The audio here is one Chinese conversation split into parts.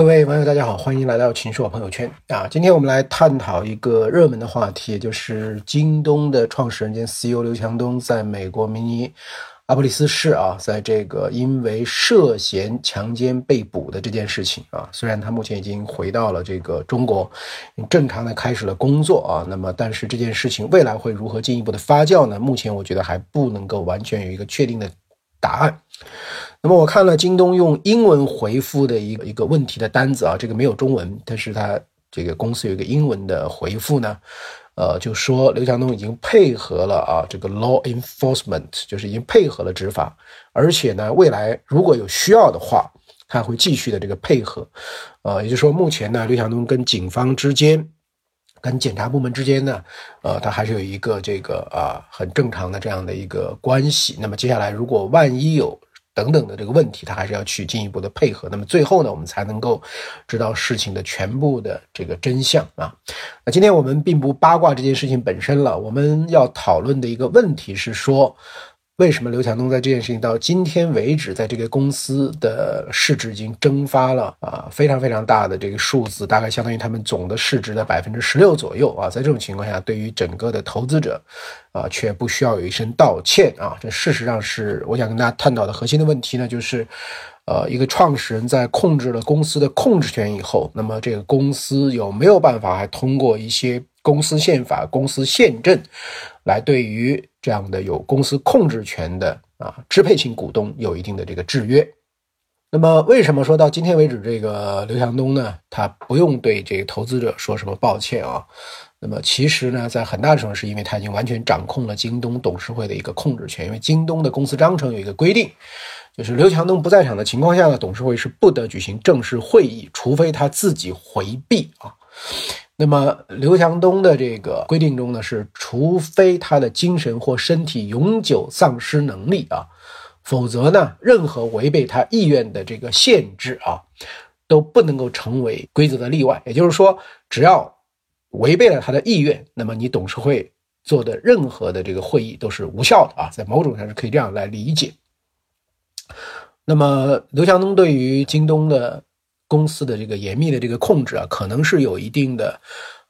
各位网友，大家好，欢迎来到秦朔朋友圈啊！今天我们来探讨一个热门的话题，就是京东的创始人兼 CEO 刘强东在美国明尼阿波利斯市啊，在这个因为涉嫌强奸被捕的这件事情啊，虽然他目前已经回到了这个中国，正常的开始了工作啊，那么但是这件事情未来会如何进一步的发酵呢？目前我觉得还不能够完全有一个确定的答案。那么我看了京东用英文回复的一个一个问题的单子啊，这个没有中文，但是他这个公司有一个英文的回复呢，呃，就说刘强东已经配合了啊，这个 law enforcement 就是已经配合了执法，而且呢，未来如果有需要的话，他会继续的这个配合，呃，也就是说，目前呢，刘强东跟警方之间、跟检察部门之间呢，呃，他还是有一个这个啊很正常的这样的一个关系。那么接下来如果万一有等等的这个问题，他还是要去进一步的配合。那么最后呢，我们才能够知道事情的全部的这个真相啊。那今天我们并不八卦这件事情本身了，我们要讨论的一个问题是说。为什么刘强东在这件事情到今天为止，在这个公司的市值已经蒸发了啊，非常非常大的这个数字，大概相当于他们总的市值的百分之十六左右啊。在这种情况下，对于整个的投资者啊，却不需要有一声道歉啊。这事实上是我想跟大家探讨的核心的问题呢，就是，呃，一个创始人在控制了公司的控制权以后，那么这个公司有没有办法还通过一些公司宪法、公司宪政来对于？这样的有公司控制权的啊支配性股东有一定的这个制约。那么为什么说到今天为止，这个刘强东呢，他不用对这个投资者说什么抱歉啊？那么其实呢，在很大程度是因为他已经完全掌控了京东董事会的一个控制权。因为京东的公司章程有一个规定，就是刘强东不在场的情况下呢，董事会是不得举行正式会议，除非他自己回避啊。那么刘强东的这个规定中呢，是除非他的精神或身体永久丧失能力啊，否则呢，任何违背他意愿的这个限制啊，都不能够成为规则的例外。也就是说，只要违背了他的意愿，那么你董事会做的任何的这个会议都是无效的啊，在某种上是可以这样来理解。那么刘强东对于京东的。公司的这个严密的这个控制啊，可能是有一定的。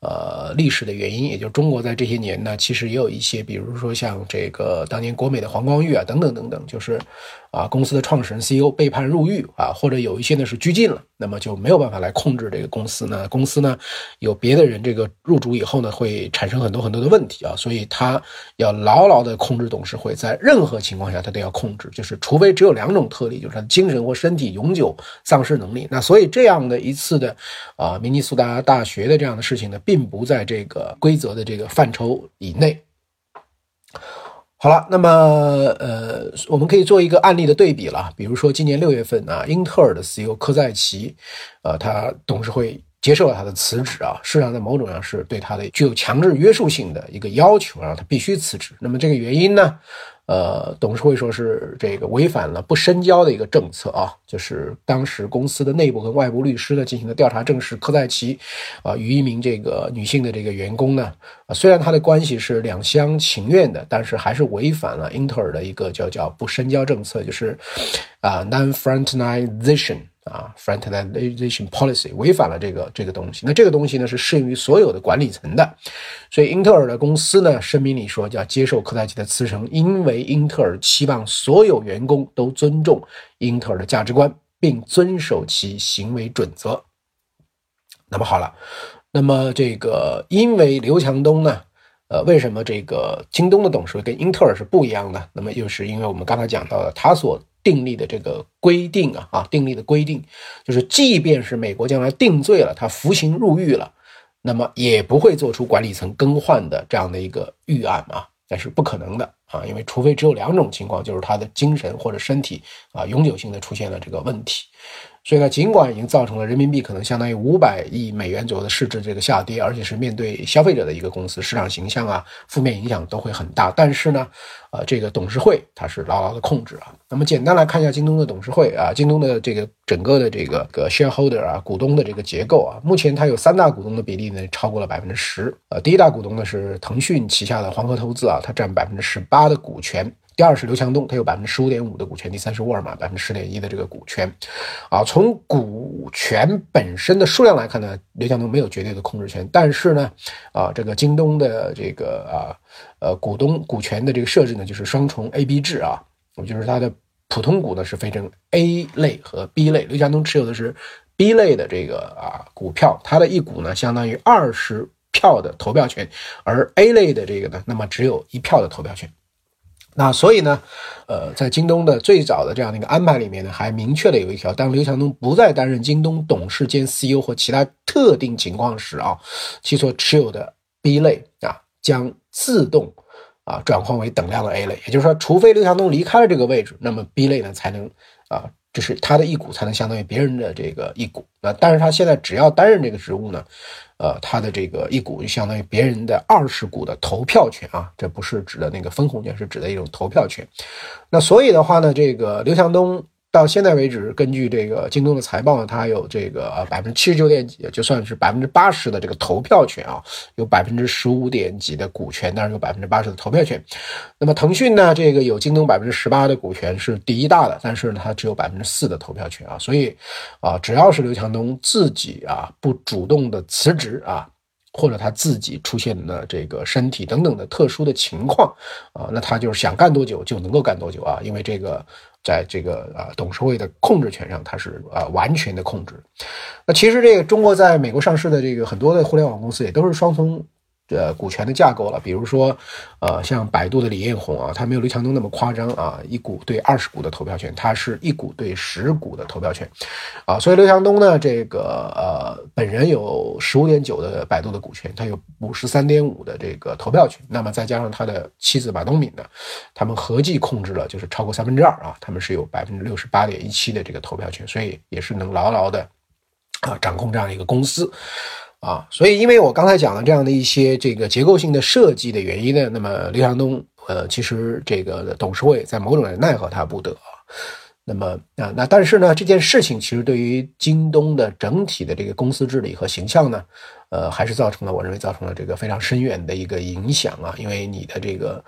呃，历史的原因，也就中国在这些年呢，其实也有一些，比如说像这个当年国美的黄光裕啊，等等等等，就是啊，公司的创始人 CEO 被判入狱啊，或者有一些呢是拘禁了，那么就没有办法来控制这个公司呢。公司呢有别的人这个入主以后呢，会产生很多很多的问题啊，所以他要牢牢的控制董事会，在任何情况下他都要控制，就是除非只有两种特例，就是他的精神或身体永久丧失能力。那所以这样的一次的啊，明尼苏达大学的这样的事情呢。并不在这个规则的这个范畴以内。好了，那么呃，我们可以做一个案例的对比了。比如说，今年六月份啊，英特尔的 CEO 科赛奇，呃，他董事会接受了他的辞职啊，事实上在某种上是对他的具有强制约束性的一个要求，让他必须辞职。那么这个原因呢？呃，董事会说是这个违反了不深交的一个政策啊，就是当时公司的内部跟外部律师呢进行了调查，证实科赛奇啊与一名这个女性的这个员工呢，啊虽然他的关系是两厢情愿的，但是还是违反了英特尔的一个叫叫不深交政策，就是啊 non-fraternization。啊，fraternization policy 违反了这个这个东西。那这个东西呢是适用于所有的管理层的，所以英特尔的公司呢声明里说要接受科在奇的辞呈，因为英特尔期望所有员工都尊重英特尔的价值观，并遵守其行为准则。那么好了，那么这个因为刘强东呢，呃，为什么这个京东的董事会跟英特尔是不一样的？那么又是因为我们刚才讲到的他所。订立的这个规定啊啊，订立的规定就是，即便是美国将来定罪了，他服刑入狱了，那么也不会做出管理层更换的这样的一个预案啊，那是不可能的啊，因为除非只有两种情况，就是他的精神或者身体啊永久性的出现了这个问题。所以呢，尽管已经造成了人民币可能相当于五百亿美元左右的市值这个下跌，而且是面对消费者的一个公司，市场形象啊，负面影响都会很大。但是呢，呃，这个董事会它是牢牢的控制啊。那么简单来看一下京东的董事会啊，京东的这个整个的这个个 shareholder 啊，股东的这个结构啊，目前它有三大股东的比例呢，超过了百分之十。呃，第一大股东呢是腾讯旗下的黄河投资啊，它占百分之十八的股权。第二是刘强东，他有百分之十五点五的股权，第三是沃尔玛百分之十点一的这个股权，啊，从股权本身的数量来看呢，刘强东没有绝对的控制权，但是呢，啊，这个京东的这个啊呃股东股权的这个设置呢，就是双重 A B 制啊，我就是它的普通股呢是分成 A 类和 B 类，刘强东持有的是 B 类的这个啊股票，它的一股呢相当于二十票的投票权，而 A 类的这个呢，那么只有一票的投票权。那所以呢，呃，在京东的最早的这样的一个安排里面呢，还明确的有一条，当刘强东不再担任京东董事兼 CEO 或其他特定情况时啊，其所持有的 B 类啊将自动啊转换为等量的 A 类。也就是说，除非刘强东离开了这个位置，那么 B 类呢才能啊，是他的一股才能相当于别人的这个一股。那但是他现在只要担任这个职务呢？呃，他的这个一股就相当于别人的二十股的投票权啊，这不是指的那个分红权，是指的一种投票权。那所以的话呢，这个刘强东。到现在为止，根据这个京东的财报呢，它有这个百分之七十九点几，就算是百分之八十的这个投票权啊，有百分之十五点几的股权，当然有百分之八十的投票权。那么腾讯呢，这个有京东百分之十八的股权是第一大的，但是呢，它只有百分之四的投票权啊。所以啊，只要是刘强东自己啊不主动的辞职啊，或者他自己出现的这个身体等等的特殊的情况啊，那他就是想干多久就能够干多久啊，因为这个。在这个呃董事会的控制权上，它是呃完全的控制。那其实这个中国在美国上市的这个很多的互联网公司也都是双重。呃，股权的架构了，比如说，呃，像百度的李彦宏啊，他没有刘强东那么夸张啊，一股对二十股的投票权，他是一股对十股的投票权，啊，所以刘强东呢，这个呃，本人有十五点九的百度的股权，他有五十三点五的这个投票权，那么再加上他的妻子马东敏呢，他们合计控制了就是超过三分之二啊，他们是有百分之六十八点一七的这个投票权，所以也是能牢牢的啊掌控这样一个公司。啊，所以因为我刚才讲了这样的一些这个结构性的设计的原因呢，那么刘强东呃，其实这个董事会在某种人奈何他不得。那么啊，那但是呢，这件事情其实对于京东的整体的这个公司治理和形象呢。呃，还是造成了，我认为造成了这个非常深远的一个影响啊，因为你的这个，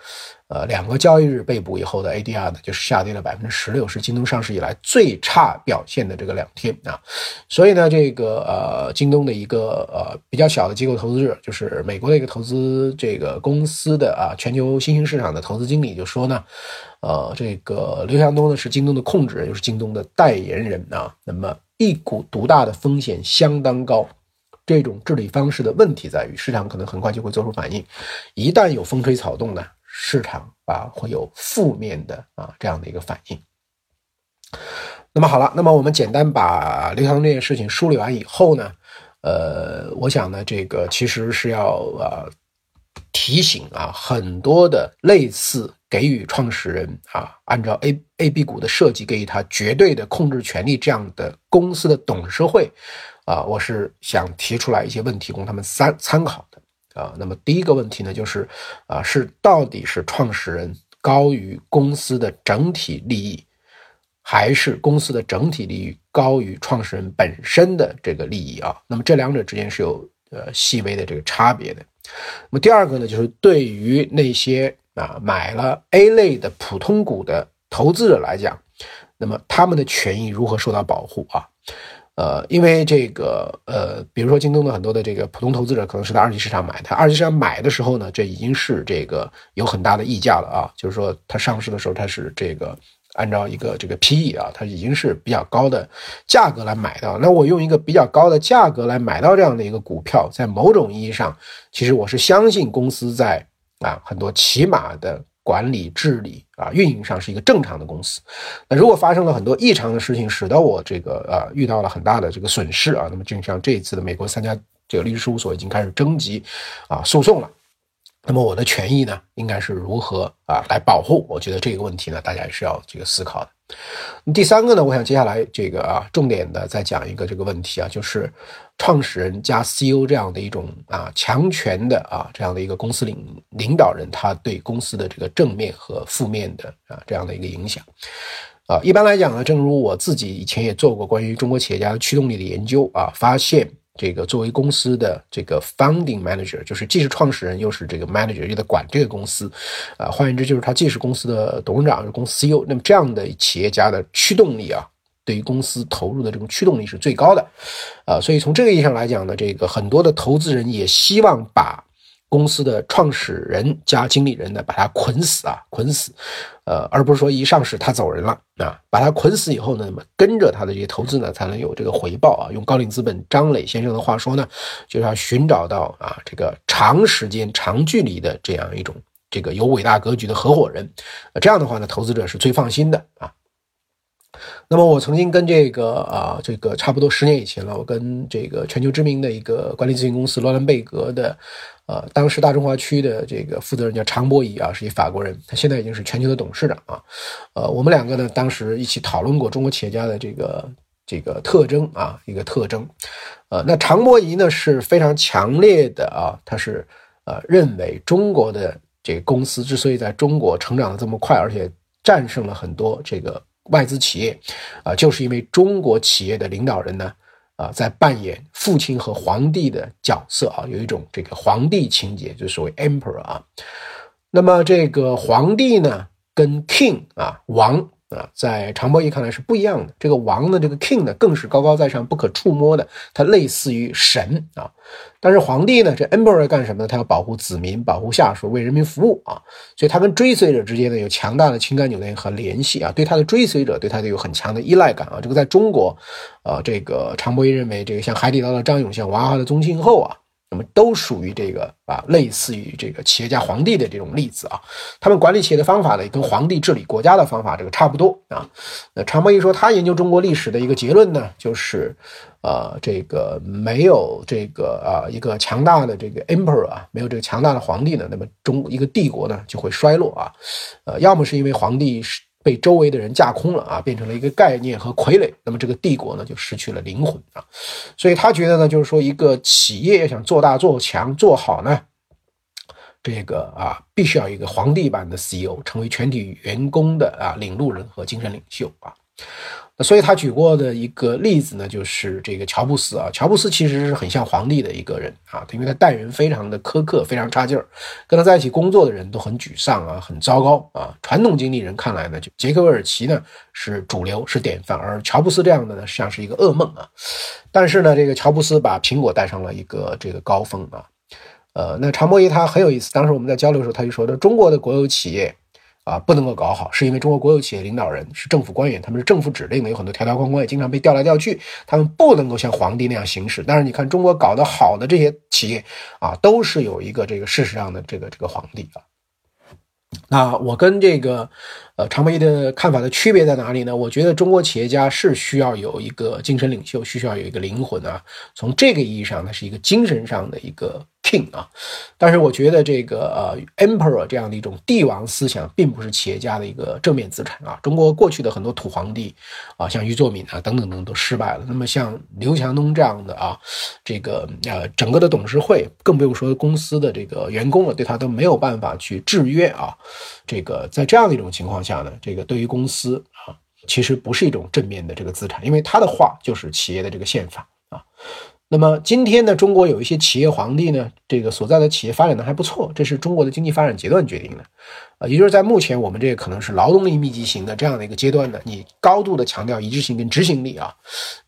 呃，两个交易日被捕以后的 ADR 呢，就是下跌了百分之十六，是京东上市以来最差表现的这个两天啊，所以呢，这个呃，京东的一个呃比较小的机构投资者，就是美国的一个投资这个公司的啊，全球新兴市场的投资经理就说呢，呃，这个刘强东呢是京东的控制人，又是京东的代言人啊，那么一股独大的风险相当高。这种治理方式的问题在于，市场可能很快就会做出反应，一旦有风吹草动呢，市场啊会有负面的啊这样的一个反应。那么好了，那么我们简单把刘强东这件事情梳理完以后呢，呃，我想呢，这个其实是要啊提醒啊很多的类似给予创始人啊按照 A A B 股的设计给予他绝对的控制权利这样的公司的董事会。啊，我是想提出来一些问题供他们参参考的啊。那么第一个问题呢，就是啊，是到底是创始人高于公司的整体利益，还是公司的整体利益高于创始人本身的这个利益啊？那么这两者之间是有呃细微的这个差别的。那么第二个呢，就是对于那些啊买了 A 类的普通股的投资者来讲，那么他们的权益如何受到保护啊？呃，因为这个呃，比如说京东的很多的这个普通投资者可能是在二级市场买的，二级市场买的时候呢，这已经是这个有很大的溢价了啊，就是说它上市的时候它是这个按照一个这个 PE 啊，它已经是比较高的价格来买到。那我用一个比较高的价格来买到这样的一个股票，在某种意义上，其实我是相信公司在啊很多起码的。管理治理啊，运营上是一个正常的公司。那如果发生了很多异常的事情，使得我这个呃遇到了很大的这个损失啊，那么就像这一次的美国三家这个律师事务所已经开始征集啊诉讼了。那么我的权益呢，应该是如何啊来保护？我觉得这个问题呢，大家也是要这个思考的。第三个呢，我想接下来这个啊，重点的再讲一个这个问题啊，就是创始人加 CEO 这样的一种啊强权的啊这样的一个公司领领导人，他对公司的这个正面和负面的啊这样的一个影响啊。一般来讲呢，正如我自己以前也做过关于中国企业家的驱动力的研究啊，发现这个作为公司的这个 founding manager，就是既是创始人又是这个 manager，又得管这个公司，啊，换言之就是他既是公司的董事长，是公司 CEO，那么这样的企业家的驱动力啊，对于公司投入的这种驱动力是最高的，啊，所以从这个意义上来讲呢，这个很多的投资人也希望把。公司的创始人加经理人呢，把他捆死啊，捆死，呃，而不是说一上市他走人了啊，把他捆死以后呢，那么跟着他的这些投资呢，才能有这个回报啊。用高瓴资本张磊先生的话说呢，就是要寻找到啊这个长时间、长距离的这样一种这个有伟大格局的合伙人，这样的话呢，投资者是最放心的啊。那么我曾经跟这个啊，这个差不多十年以前了，我跟这个全球知名的一个管理咨询公司罗兰贝格的，呃，当时大中华区的这个负责人叫常博仪啊，是一法国人，他现在已经是全球的董事长啊，呃，我们两个呢，当时一起讨论过中国企业家的这个这个特征啊，一个特征，呃，那常博仪呢是非常强烈的啊，他是呃认为中国的这个公司之所以在中国成长的这么快，而且战胜了很多这个。外资企业，啊，就是因为中国企业的领导人呢，啊，在扮演父亲和皇帝的角色啊，有一种这个皇帝情节，就所谓 emperor 啊。那么这个皇帝呢，跟 king 啊，王。啊，在常博义看来是不一样的。这个王呢，这个 king 呢，更是高高在上、不可触摸的，它类似于神啊。但是皇帝呢，这 emperor 干什么呢？他要保护子民、保护下属、为人民服务啊。所以他跟追随者之间呢，有强大的情感纽带和联系啊。对他的追随者，对他有很强的依赖感啊。这个在中国，啊，这个常博义认为，这个像海底捞的张勇，像娃哈哈的宗庆后啊。那么都属于这个啊，类似于这个企业家皇帝的这种例子啊。他们管理企业的方法呢，跟皇帝治理国家的方法这个差不多啊。那常博一说，他研究中国历史的一个结论呢，就是呃，这个没有这个啊一个强大的这个 emperor 啊，没有这个强大的皇帝呢，那么中一个帝国呢就会衰落啊。呃，要么是因为皇帝是。被周围的人架空了啊，变成了一个概念和傀儡，那么这个帝国呢就失去了灵魂啊。所以他觉得呢，就是说一个企业要想做大、做强、做好呢，这个啊必须要一个皇帝版的 CEO，成为全体员工的啊领路人和精神领袖啊。所以他举过的一个例子呢，就是这个乔布斯啊。乔布斯其实是很像皇帝的一个人啊，因为他待人非常的苛刻，非常差劲儿，跟他在一起工作的人都很沮丧啊，很糟糕啊。传统经理人看来呢，就杰克韦尔奇呢是主流，是典范，而乔布斯这样的呢像是一个噩梦啊。但是呢，这个乔布斯把苹果带上了一个这个高峰啊。呃，那常博仪他很有意思，当时我们在交流的时候，他就说的中国的国有企业。啊，不能够搞好，是因为中国国有企业领导人是政府官员，他们是政府指令的，有很多条条框框，也经常被调来调去，他们不能够像皇帝那样行事。但是你看，中国搞得好的这些企业啊，都是有一个这个事实上的这个这个皇帝啊。那我跟这个呃常博一的看法的区别在哪里呢？我觉得中国企业家是需要有一个精神领袖，需要有一个灵魂啊。从这个意义上，它是一个精神上的一个。King 啊，但是我觉得这个呃 emperor 这样的一种帝王思想，并不是企业家的一个正面资产啊。中国过去的很多土皇帝啊，像俞作敏啊等等等都失败了。那么像刘强东这样的啊，这个呃整个的董事会，更不用说公司的这个员工了，对他都没有办法去制约啊。这个在这样的一种情况下呢，这个对于公司啊，其实不是一种正面的这个资产，因为他的话就是企业的这个宪法啊。那么今天呢，中国有一些企业皇帝呢，这个所在的企业发展的还不错，这是中国的经济发展阶段决定的，啊，也就是在目前我们这个可能是劳动力密集型的这样的一个阶段呢，你高度的强调一致性跟执行力啊，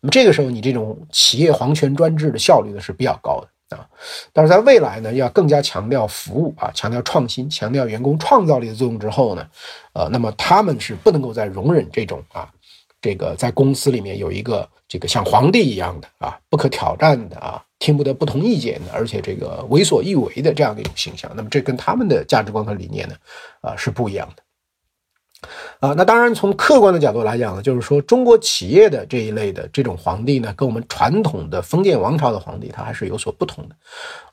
那么这个时候你这种企业皇权专制的效率呢是比较高的啊，但是在未来呢，要更加强调服务啊，强调创新，强调员工创造力的作用之后呢，呃，那么他们是不能够再容忍这种啊。这个在公司里面有一个这个像皇帝一样的啊，不可挑战的啊，听不得不同意见的，而且这个为所欲为的这样的一种形象，那么这跟他们的价值观和理念呢，啊是不一样的。啊，那当然从客观的角度来讲呢，就是说中国企业的这一类的这种皇帝呢，跟我们传统的封建王朝的皇帝他还是有所不同的。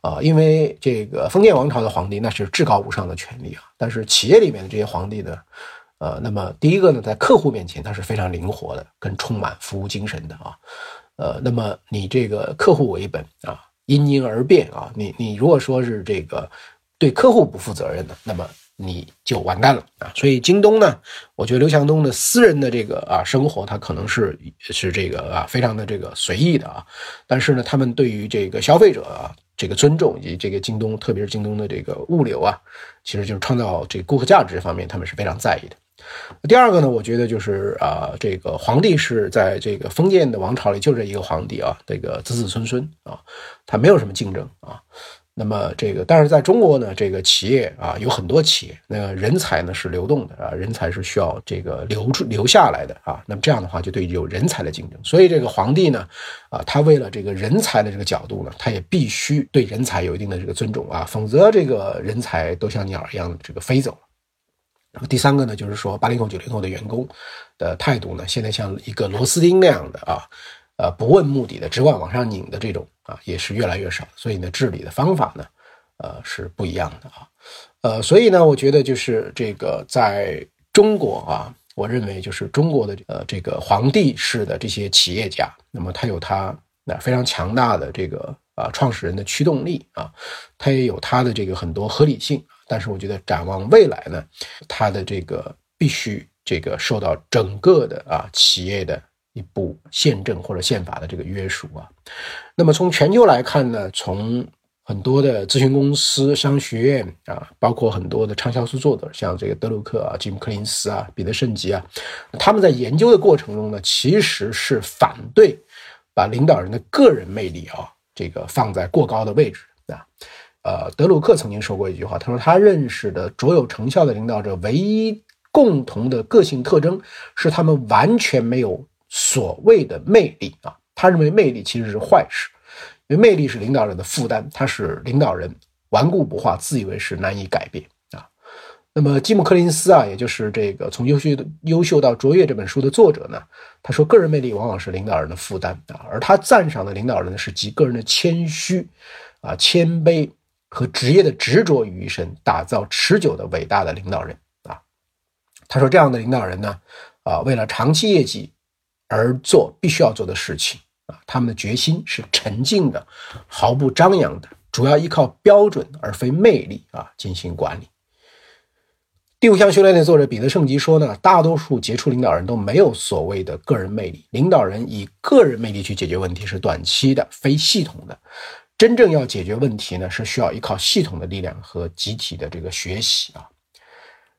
啊，因为这个封建王朝的皇帝那是至高无上的权利啊，但是企业里面的这些皇帝呢。呃，那么第一个呢，在客户面前，它是非常灵活的，跟充满服务精神的啊。呃，那么你这个客户为本啊，因因而变啊。你你如果说是这个对客户不负责任的，那么你就完蛋了啊！所以京东呢，我觉得刘强东的私人的这个啊生活，他可能是是这个啊非常的这个随意的啊，但是呢，他们对于这个消费者啊这个尊重以及这个京东，特别是京东的这个物流啊，其实就是创造这个顾客价值方面，他们是非常在意的。第二个呢，我觉得就是啊，这个皇帝是在这个封建的王朝里就这一个皇帝啊，这个子子孙孙啊，他没有什么竞争啊。那么这个，但是在中国呢，这个企业啊有很多企业，那个人才呢是流动的啊，人才是需要这个留住留下来的啊。那么这样的话，就对有人才的竞争。所以这个皇帝呢，啊，他为了这个人才的这个角度呢，他也必须对人才有一定的这个尊重啊，否则这个人才都像鸟一样这个飞走了。那么第三个呢，就是说八零后九零后的员工的态度呢，现在像一个螺丝钉那样的啊。呃，不问目的的，只管往上拧的这种啊，也是越来越少。所以呢，治理的方法呢，呃，是不一样的啊。呃，所以呢，我觉得就是这个在中国啊，我认为就是中国的呃这个皇帝式的这些企业家，那么他有他那非常强大的这个啊创始人的驱动力啊，他也有他的这个很多合理性。但是我觉得展望未来呢，他的这个必须这个受到整个的啊企业的。一部宪政或者宪法的这个约束啊，那么从全球来看呢，从很多的咨询公司、商学院啊，包括很多的畅销书作者，像这个德鲁克啊、吉姆·克林斯啊、彼得·圣吉啊，他们在研究的过程中呢，其实是反对把领导人的个人魅力啊，这个放在过高的位置啊。呃，德鲁克曾经说过一句话，他说他认识的卓有成效的领导者，唯一共同的个性特征是他们完全没有。所谓的魅力啊，他认为魅力其实是坏事，因为魅力是领导人的负担，他是领导人顽固不化、自以为是、难以改变啊。那么吉姆·柯林斯啊，也就是这个从优秀优秀到卓越这本书的作者呢，他说个人魅力往往是领导人的负担啊，而他赞赏的领导人呢，是集个人的谦虚啊、谦卑和职业的执着于一身，打造持久的伟大的领导人啊。他说这样的领导人呢，啊，为了长期业绩。而做必须要做的事情啊，他们的决心是沉静的，毫不张扬的，主要依靠标准而非魅力啊进行管理。第五项修炼的作者彼得圣吉说呢，大多数杰出领导人都没有所谓的个人魅力，领导人以个人魅力去解决问题是短期的、非系统的，真正要解决问题呢，是需要依靠系统的力量和集体的这个学习啊。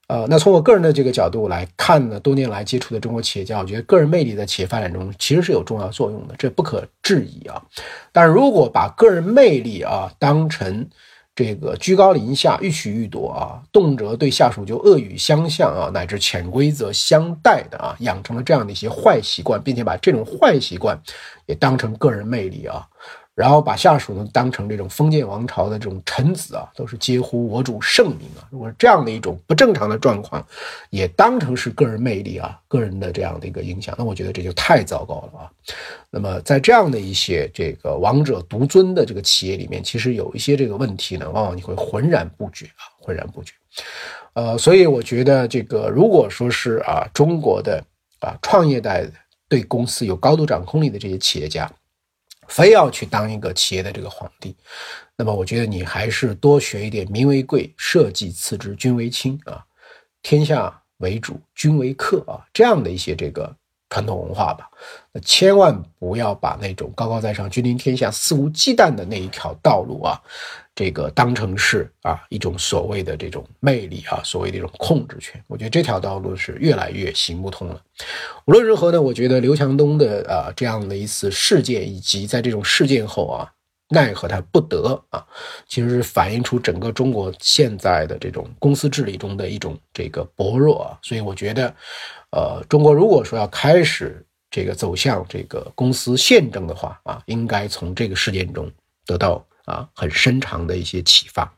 呃，那从我个人的这个角度来看呢，多年来接触的中国企业家，我觉得个人魅力在企业发展中其实是有重要作用的，这不可置疑啊。但是如果把个人魅力啊当成这个居高临下、欲取欲夺啊，动辄对下属就恶语相向啊，乃至潜规则相待的啊，养成了这样的一些坏习惯，并且把这种坏习惯也当成个人魅力啊。然后把下属呢当成这种封建王朝的这种臣子啊，都是皆呼我主圣明啊。如果这样的一种不正常的状况，也当成是个人魅力啊，个人的这样的一个影响，那我觉得这就太糟糕了啊。那么在这样的一些这个王者独尊的这个企业里面，其实有一些这个问题呢，往往你会浑然不觉啊，浑然不觉。呃，所以我觉得这个如果说是啊，中国的啊创业代对公司有高度掌控力的这些企业家。非要去当一个企业的这个皇帝，那么我觉得你还是多学一点“民为贵，社稷次之，君为轻”啊，“天下为主，君为客”啊，这样的一些这个传统文化吧。那千万不要把那种高高在上、君临天下、肆无忌惮的那一条道路啊。这个当成是啊一种所谓的这种魅力啊，所谓的一种控制权，我觉得这条道路是越来越行不通了。无论如何呢，我觉得刘强东的啊这样的一次事件，以及在这种事件后啊奈何他不得啊，其实是反映出整个中国现在的这种公司治理中的一种这个薄弱啊。所以我觉得，呃，中国如果说要开始这个走向这个公司宪政的话啊，应该从这个事件中得到。啊，很深长的一些启发。